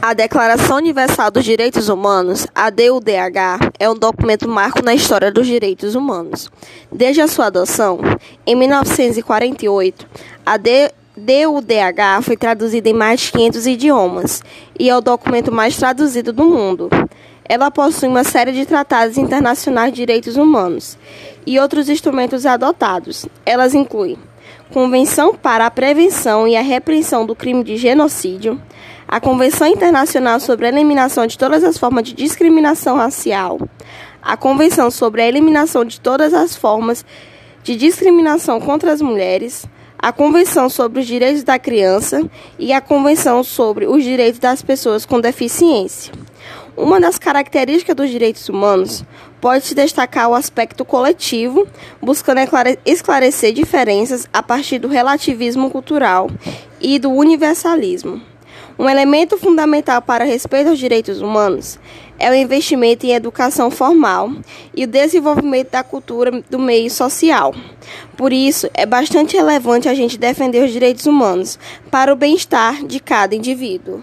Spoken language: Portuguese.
A Declaração Universal dos Direitos Humanos, a DUDH, é um documento marco na história dos direitos humanos. Desde a sua adoção, em 1948, a DUDH foi traduzida em mais de 500 idiomas e é o documento mais traduzido do mundo. Ela possui uma série de tratados internacionais de direitos humanos e outros instrumentos adotados. Elas incluem Convenção para a Prevenção e a Repressão do Crime de Genocídio, a Convenção Internacional sobre a Eliminação de Todas as Formas de Discriminação Racial, a Convenção sobre a Eliminação de Todas as Formas de Discriminação contra as Mulheres, a Convenção sobre os Direitos da Criança e a Convenção sobre os Direitos das Pessoas com Deficiência. Uma das características dos direitos humanos pode se destacar o aspecto coletivo, buscando esclarecer diferenças a partir do relativismo cultural e do universalismo. Um elemento fundamental para respeito aos direitos humanos é o investimento em educação formal e o desenvolvimento da cultura do meio social. Por isso, é bastante relevante a gente defender os direitos humanos para o bem-estar de cada indivíduo.